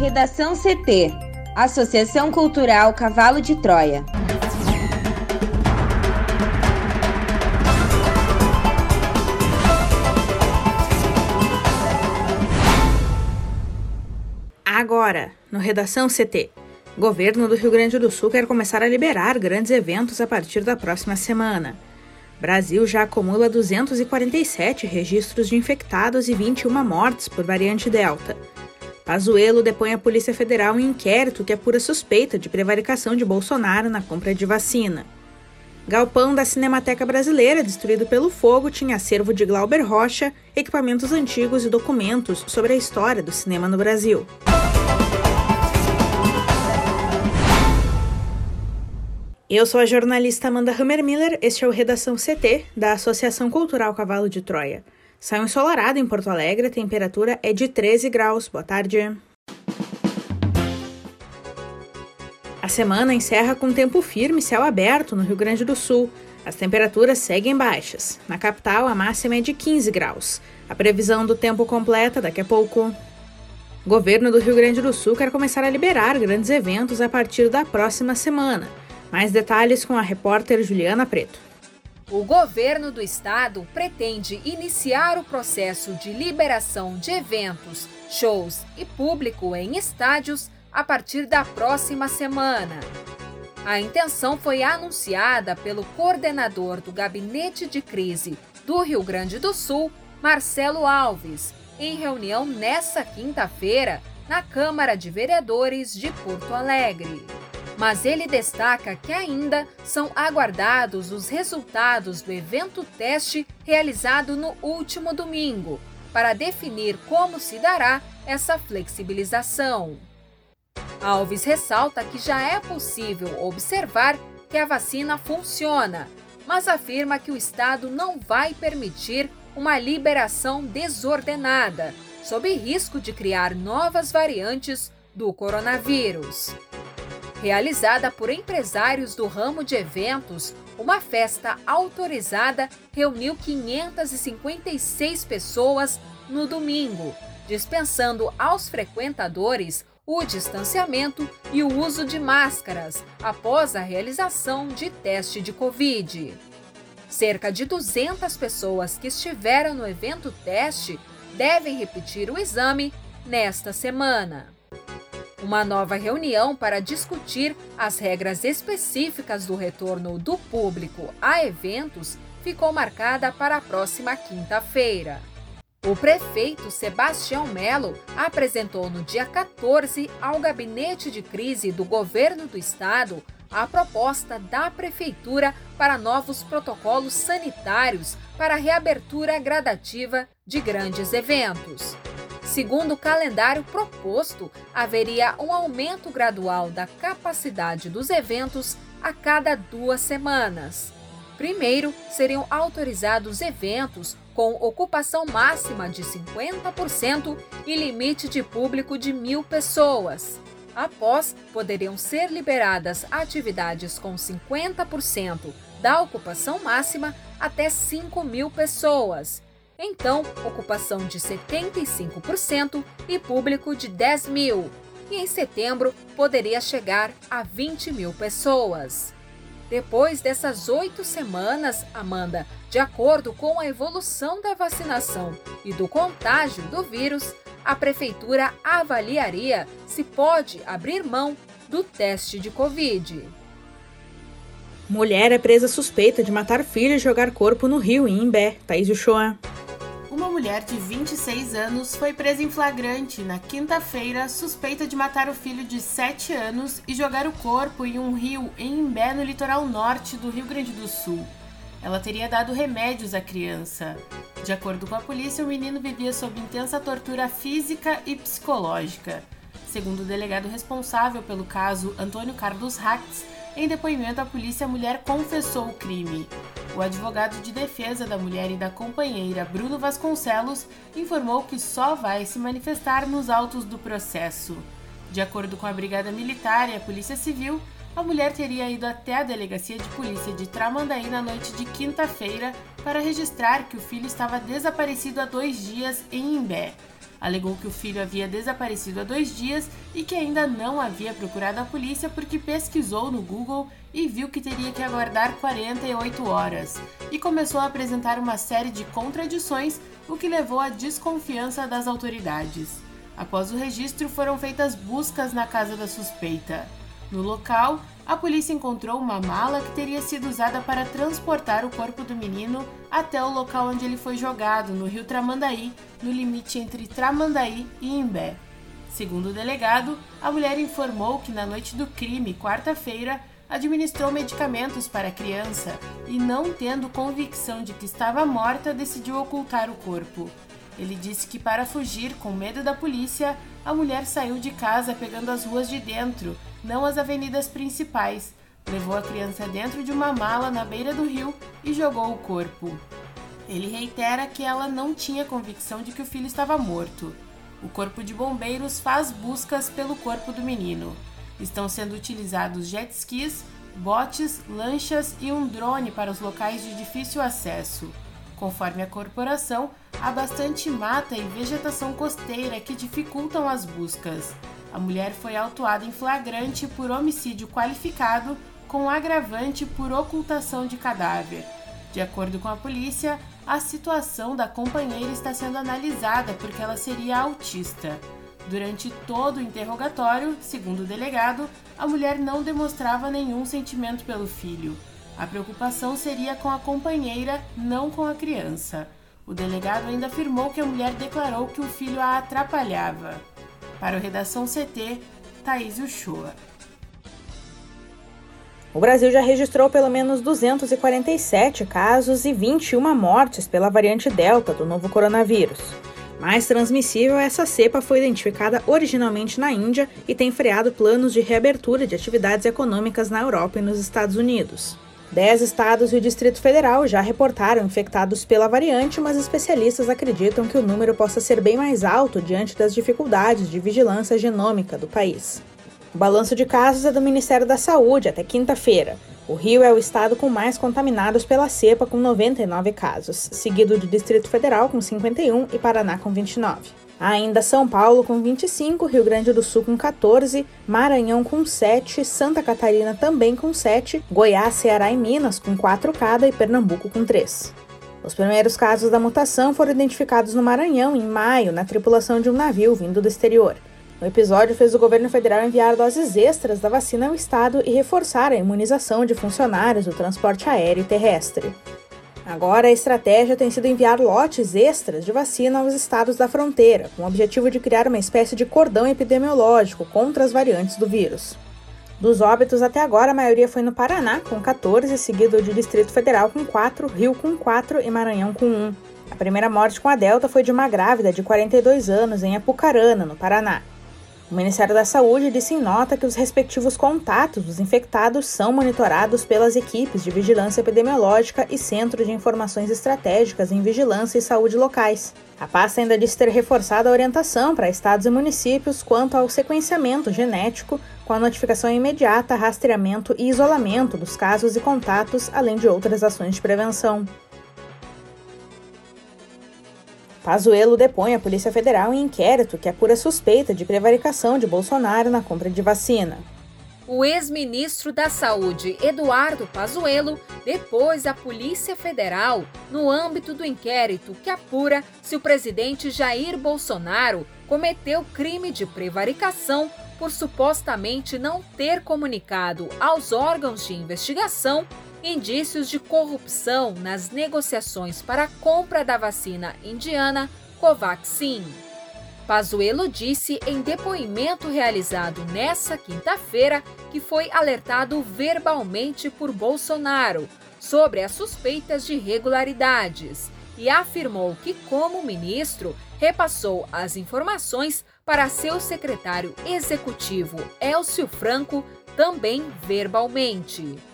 Redação CT Associação Cultural Cavalo de Troia. Agora, no Redação CT. Governo do Rio Grande do Sul quer começar a liberar grandes eventos a partir da próxima semana. Brasil já acumula 247 registros de infectados e 21 mortes por variante Delta. Pazuello depõe a Polícia Federal em inquérito que apura suspeita de prevaricação de Bolsonaro na compra de vacina. Galpão da Cinemateca Brasileira, destruído pelo fogo, tinha acervo de Glauber Rocha, equipamentos antigos e documentos sobre a história do cinema no Brasil. Eu sou a jornalista Amanda Hammermiller, este é o Redação CT, da Associação Cultural Cavalo de Troia. Saiu ensolarado em Porto Alegre, a temperatura é de 13 graus. Boa tarde. A semana encerra com tempo firme e céu aberto no Rio Grande do Sul. As temperaturas seguem baixas. Na capital, a máxima é de 15 graus. A previsão do tempo completa daqui a pouco. O governo do Rio Grande do Sul quer começar a liberar grandes eventos a partir da próxima semana. Mais detalhes com a repórter Juliana Preto. O governo do estado pretende iniciar o processo de liberação de eventos, shows e público em estádios a partir da próxima semana. A intenção foi anunciada pelo coordenador do Gabinete de Crise do Rio Grande do Sul, Marcelo Alves, em reunião nesta quinta-feira na Câmara de Vereadores de Porto Alegre mas ele destaca que ainda são aguardados os resultados do evento teste realizado no último domingo, para definir como se dará essa flexibilização. Alves ressalta que já é possível observar que a vacina funciona, mas afirma que o Estado não vai permitir uma liberação desordenada, sob risco de criar novas variantes do coronavírus. Realizada por empresários do ramo de eventos, uma festa autorizada reuniu 556 pessoas no domingo, dispensando aos frequentadores o distanciamento e o uso de máscaras após a realização de teste de Covid. Cerca de 200 pessoas que estiveram no evento teste devem repetir o exame nesta semana. Uma nova reunião para discutir as regras específicas do retorno do público a eventos ficou marcada para a próxima quinta-feira. O prefeito Sebastião Melo apresentou no dia 14 ao gabinete de crise do governo do estado a proposta da prefeitura para novos protocolos sanitários para a reabertura gradativa de grandes eventos. Segundo o calendário proposto, haveria um aumento gradual da capacidade dos eventos a cada duas semanas. Primeiro, seriam autorizados eventos com ocupação máxima de 50% e limite de público de mil pessoas. Após, poderiam ser liberadas atividades com 50% da ocupação máxima até 5 mil pessoas então, ocupação de 75% e público de 10 mil. E em setembro poderia chegar a 20 mil pessoas. Depois dessas oito semanas, Amanda, de acordo com a evolução da vacinação e do contágio do vírus, a prefeitura avaliaria se pode abrir mão do teste de Covid. Mulher é presa suspeita de matar filho e jogar corpo no rio em Imbé. Thaís Uchoa uma mulher de 26 anos foi presa em flagrante na quinta-feira, suspeita de matar o filho de 7 anos e jogar o corpo em um rio em Imbé, no litoral norte do Rio Grande do Sul. Ela teria dado remédios à criança. De acordo com a polícia, o menino vivia sob intensa tortura física e psicológica. Segundo o delegado responsável pelo caso, Antônio Carlos Rax, em depoimento à polícia, a mulher confessou o crime. O advogado de defesa da mulher e da companheira, Bruno Vasconcelos, informou que só vai se manifestar nos autos do processo. De acordo com a Brigada Militar e a Polícia Civil, a mulher teria ido até a delegacia de polícia de Tramandaí na noite de quinta-feira para registrar que o filho estava desaparecido há dois dias em Imbé. Alegou que o filho havia desaparecido há dois dias e que ainda não havia procurado a polícia porque pesquisou no Google e viu que teria que aguardar 48 horas. E começou a apresentar uma série de contradições, o que levou à desconfiança das autoridades. Após o registro, foram feitas buscas na casa da suspeita. No local, a polícia encontrou uma mala que teria sido usada para transportar o corpo do menino até o local onde ele foi jogado, no rio Tramandaí, no limite entre Tramandaí e Imbé. Segundo o delegado, a mulher informou que na noite do crime, quarta-feira, administrou medicamentos para a criança e, não tendo convicção de que estava morta, decidiu ocultar o corpo. Ele disse que, para fugir com medo da polícia, a mulher saiu de casa pegando as ruas de dentro não as avenidas principais. Levou a criança dentro de uma mala na beira do rio e jogou o corpo. Ele reitera que ela não tinha convicção de que o filho estava morto. O Corpo de Bombeiros faz buscas pelo corpo do menino. Estão sendo utilizados jet skis, botes, lanchas e um drone para os locais de difícil acesso. Conforme a corporação, há bastante mata e vegetação costeira que dificultam as buscas. A mulher foi autuada em flagrante por homicídio qualificado com agravante por ocultação de cadáver. De acordo com a polícia, a situação da companheira está sendo analisada porque ela seria autista. Durante todo o interrogatório, segundo o delegado, a mulher não demonstrava nenhum sentimento pelo filho. A preocupação seria com a companheira, não com a criança. O delegado ainda afirmou que a mulher declarou que o filho a atrapalhava. Para o Redação CT, Thaís Uchoa. O Brasil já registrou pelo menos 247 casos e 21 mortes pela variante Delta do novo coronavírus. Mais transmissível, essa cepa foi identificada originalmente na Índia e tem freado planos de reabertura de atividades econômicas na Europa e nos Estados Unidos. Dez estados e o Distrito Federal já reportaram infectados pela variante, mas especialistas acreditam que o número possa ser bem mais alto diante das dificuldades de vigilância genômica do país. O balanço de casos é do Ministério da Saúde até quinta-feira. O Rio é o estado com mais contaminados pela cepa, com 99 casos, seguido do Distrito Federal, com 51, e Paraná, com 29. Ainda São Paulo com 25, Rio Grande do Sul com 14, Maranhão com 7, Santa Catarina também com 7, Goiás, Ceará e Minas com 4 cada e Pernambuco com 3. Os primeiros casos da mutação foram identificados no Maranhão em maio, na tripulação de um navio vindo do exterior. O episódio fez o governo federal enviar doses extras da vacina ao estado e reforçar a imunização de funcionários do transporte aéreo e terrestre. Agora, a estratégia tem sido enviar lotes extras de vacina aos estados da fronteira, com o objetivo de criar uma espécie de cordão epidemiológico contra as variantes do vírus. Dos óbitos até agora, a maioria foi no Paraná, com 14, seguido de Distrito Federal com 4, Rio com 4 e Maranhão com 1. A primeira morte com a Delta foi de uma grávida de 42 anos em Apucarana, no Paraná. O Ministério da Saúde disse em nota que os respectivos contatos dos infectados são monitorados pelas equipes de vigilância epidemiológica e Centro de Informações Estratégicas em Vigilância e Saúde locais. A pasta ainda disse ter reforçado a orientação para estados e municípios quanto ao sequenciamento genético, com a notificação imediata, rastreamento e isolamento dos casos e contatos, além de outras ações de prevenção. Pazuello depõe a Polícia Federal em inquérito que apura suspeita de prevaricação de Bolsonaro na compra de vacina. O ex-ministro da Saúde, Eduardo Pazuello, depôs a Polícia Federal no âmbito do inquérito que apura se o presidente Jair Bolsonaro cometeu crime de prevaricação por supostamente não ter comunicado aos órgãos de investigação indícios de corrupção nas negociações para a compra da vacina indiana Covaxin. Pazuello disse em depoimento realizado nesta quinta-feira que foi alertado verbalmente por Bolsonaro sobre as suspeitas de irregularidades e afirmou que, como ministro, repassou as informações para seu secretário executivo Elcio Franco também verbalmente.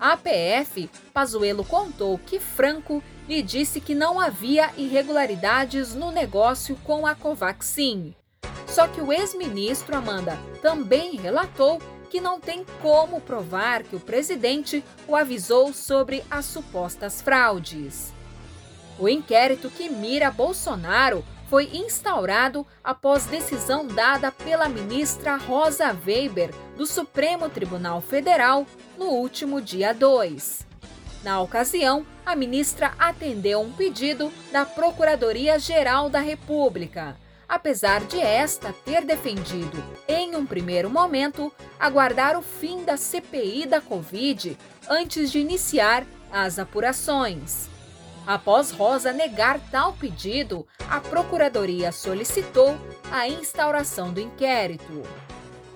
A PF, Pazuello contou que Franco lhe disse que não havia irregularidades no negócio com a Covaxin. Só que o ex-ministro Amanda também relatou que não tem como provar que o presidente o avisou sobre as supostas fraudes. O inquérito que mira Bolsonaro foi instaurado após decisão dada pela ministra Rosa Weber do Supremo Tribunal Federal no último dia 2. Na ocasião, a ministra atendeu um pedido da Procuradoria-Geral da República, apesar de esta ter defendido, em um primeiro momento, aguardar o fim da CPI da Covid antes de iniciar as apurações. Após Rosa negar tal pedido, a Procuradoria solicitou a instauração do inquérito.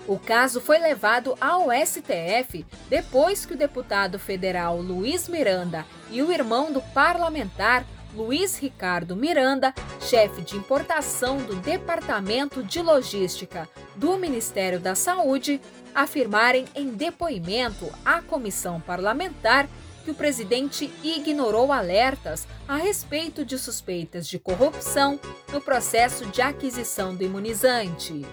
O caso foi levado ao STF depois que o deputado federal Luiz Miranda e o irmão do parlamentar Luiz Ricardo Miranda, chefe de importação do Departamento de Logística do Ministério da Saúde, afirmarem em depoimento à comissão parlamentar que o presidente ignorou alertas a respeito de suspeitas de corrupção no processo de aquisição do imunizante.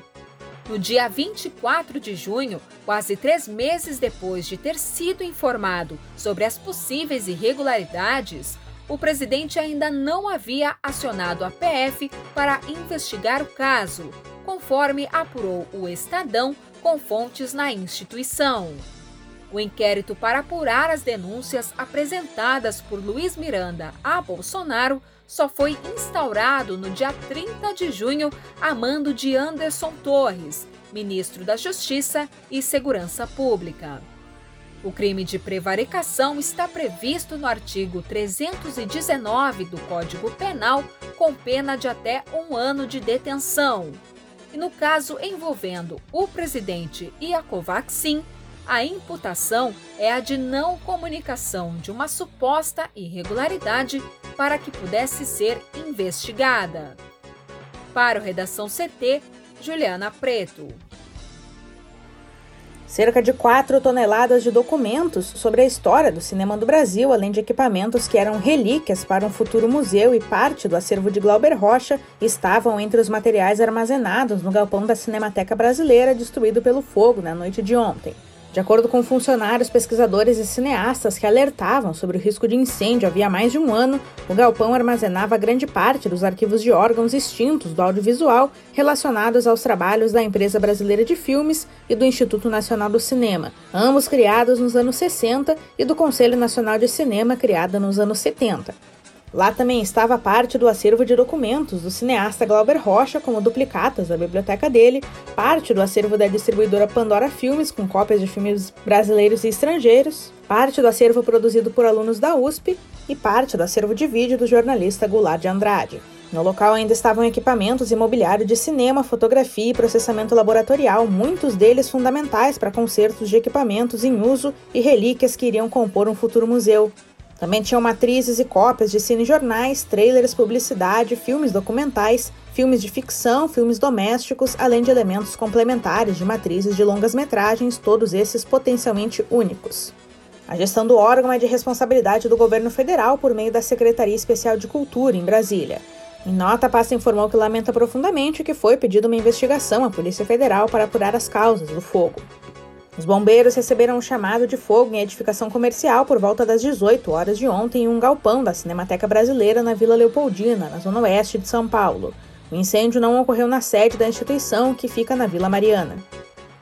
No dia 24 de junho, quase três meses depois de ter sido informado sobre as possíveis irregularidades, o presidente ainda não havia acionado a PF para investigar o caso, conforme apurou o Estadão com fontes na instituição. O inquérito para apurar as denúncias apresentadas por Luiz Miranda a Bolsonaro só foi instaurado no dia 30 de junho a mando de Anderson Torres, ministro da Justiça e Segurança Pública. O crime de prevaricação está previsto no artigo 319 do Código Penal, com pena de até um ano de detenção. E no caso envolvendo o presidente e a Covaxin, a imputação é a de não comunicação de uma suposta irregularidade para que pudesse ser investigada. Para o Redação CT, Juliana Preto. Cerca de 4 toneladas de documentos sobre a história do cinema do Brasil, além de equipamentos que eram relíquias para um futuro museu e parte do acervo de Glauber Rocha, estavam entre os materiais armazenados no galpão da Cinemateca Brasileira destruído pelo fogo na noite de ontem. De acordo com funcionários, pesquisadores e cineastas que alertavam sobre o risco de incêndio havia mais de um ano, o galpão armazenava grande parte dos arquivos de órgãos extintos do audiovisual relacionados aos trabalhos da Empresa Brasileira de Filmes e do Instituto Nacional do Cinema, ambos criados nos anos 60, e do Conselho Nacional de Cinema, criada nos anos 70. Lá também estava parte do acervo de documentos do cineasta Glauber Rocha, como duplicatas da biblioteca dele, parte do acervo da distribuidora Pandora Filmes, com cópias de filmes brasileiros e estrangeiros, parte do acervo produzido por alunos da USP e parte do acervo de vídeo do jornalista Goulart de Andrade. No local ainda estavam equipamentos e mobiliário de cinema, fotografia e processamento laboratorial, muitos deles fundamentais para concertos de equipamentos em uso e relíquias que iriam compor um futuro museu. Também tinham matrizes e cópias de cinejornais, trailers, publicidade, filmes documentais, filmes de ficção, filmes domésticos, além de elementos complementares de matrizes de longas metragens, todos esses potencialmente únicos. A gestão do órgão é de responsabilidade do governo federal por meio da Secretaria Especial de Cultura, em Brasília. Em nota, a pasta informou que lamenta profundamente que foi pedida uma investigação à Polícia Federal para apurar as causas do fogo. Os bombeiros receberam um chamado de fogo em edificação comercial por volta das 18 horas de ontem em um galpão da Cinemateca Brasileira na Vila Leopoldina, na zona oeste de São Paulo. O incêndio não ocorreu na sede da instituição, que fica na Vila Mariana.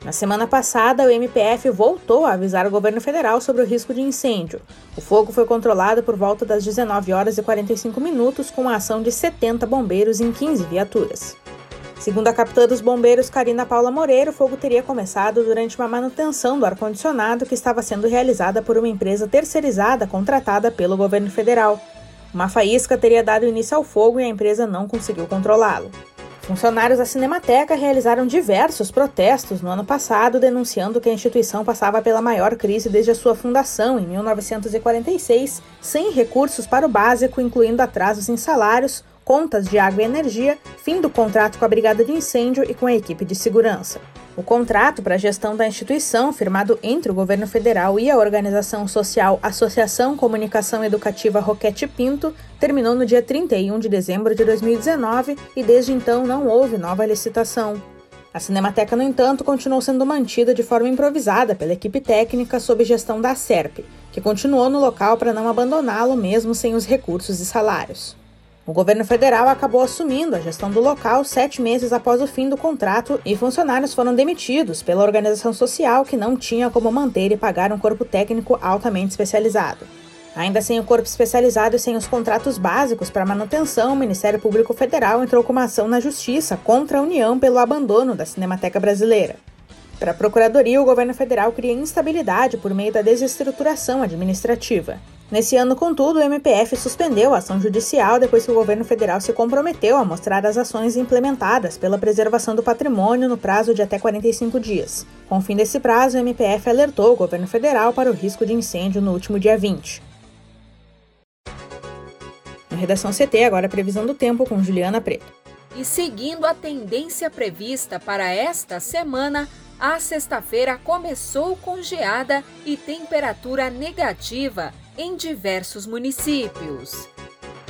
Na semana passada, o MPF voltou a avisar o governo federal sobre o risco de incêndio. O fogo foi controlado por volta das 19 horas e 45 minutos com a ação de 70 bombeiros em 15 viaturas. Segundo a capitã dos bombeiros Karina Paula Moreira, o fogo teria começado durante uma manutenção do ar-condicionado que estava sendo realizada por uma empresa terceirizada contratada pelo governo federal. Uma faísca teria dado início ao fogo e a empresa não conseguiu controlá-lo. Funcionários da Cinemateca realizaram diversos protestos no ano passado, denunciando que a instituição passava pela maior crise desde a sua fundação, em 1946, sem recursos para o básico, incluindo atrasos em salários, contas de água e energia, fim do contrato com a Brigada de Incêndio e com a equipe de segurança. O contrato para a gestão da instituição, firmado entre o governo federal e a organização social Associação Comunicação Educativa Roquete Pinto, terminou no dia 31 de dezembro de 2019 e desde então não houve nova licitação. A Cinemateca, no entanto, continuou sendo mantida de forma improvisada pela equipe técnica sob gestão da SERP, que continuou no local para não abandoná-lo mesmo sem os recursos e salários. O governo federal acabou assumindo a gestão do local sete meses após o fim do contrato e funcionários foram demitidos pela organização social que não tinha como manter e pagar um corpo técnico altamente especializado. Ainda sem o corpo especializado e sem os contratos básicos para manutenção, o Ministério Público Federal entrou com uma ação na Justiça contra a União pelo abandono da Cinemateca Brasileira. Para a Procuradoria, o governo federal cria instabilidade por meio da desestruturação administrativa. Nesse ano, contudo, o MPF suspendeu a ação judicial depois que o governo federal se comprometeu a mostrar as ações implementadas pela preservação do patrimônio no prazo de até 45 dias. Com o fim desse prazo, o MPF alertou o governo federal para o risco de incêndio no último dia 20. No Redação CT, agora a previsão do tempo com Juliana Preto. E seguindo a tendência prevista para esta semana, a sexta-feira começou com geada e temperatura negativa em diversos municípios.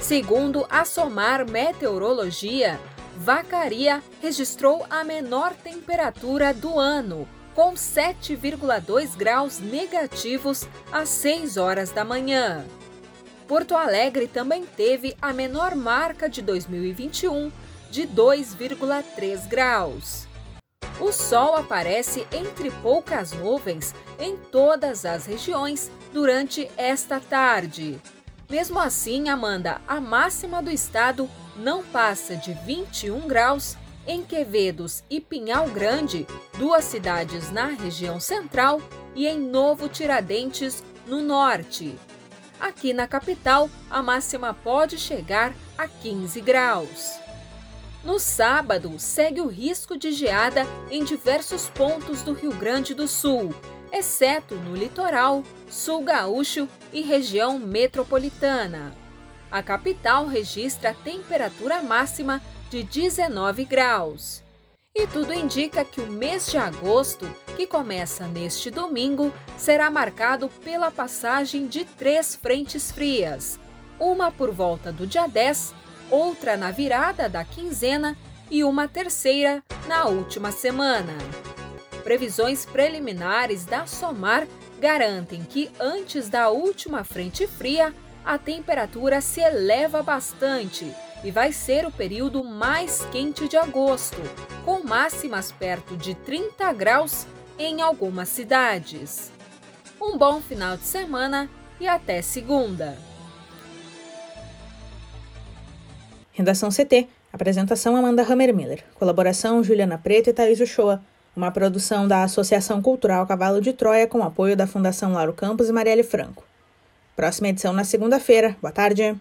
Segundo a Somar Meteorologia, Vacaria registrou a menor temperatura do ano, com 7,2 graus negativos às 6 horas da manhã. Porto Alegre também teve a menor marca de 2021, de 2,3 graus. O sol aparece entre poucas nuvens em todas as regiões durante esta tarde. Mesmo assim, Amanda, a máxima do estado não passa de 21 graus em Quevedos e Pinhal Grande, duas cidades na região central, e em Novo Tiradentes, no norte. Aqui na capital, a máxima pode chegar a 15 graus. No sábado, segue o risco de geada em diversos pontos do Rio Grande do Sul, exceto no litoral, sul gaúcho e região metropolitana. A capital registra temperatura máxima de 19 graus. E tudo indica que o mês de agosto, que começa neste domingo, será marcado pela passagem de três frentes frias, uma por volta do dia 10, outra na virada da quinzena e uma terceira na última semana. Previsões preliminares da SOMAR garantem que antes da última frente fria, a temperatura se eleva bastante e vai ser o período mais quente de agosto, com máximas perto de 30 graus em algumas cidades. Um bom final de semana e até segunda! Redação CT. Apresentação Amanda Hammermiller. Colaboração Juliana Preto e Thaís Uchoa. Uma produção da Associação Cultural Cavalo de Troia com apoio da Fundação Lauro Campos e Marielle Franco. Próxima edição na segunda-feira. Boa tarde.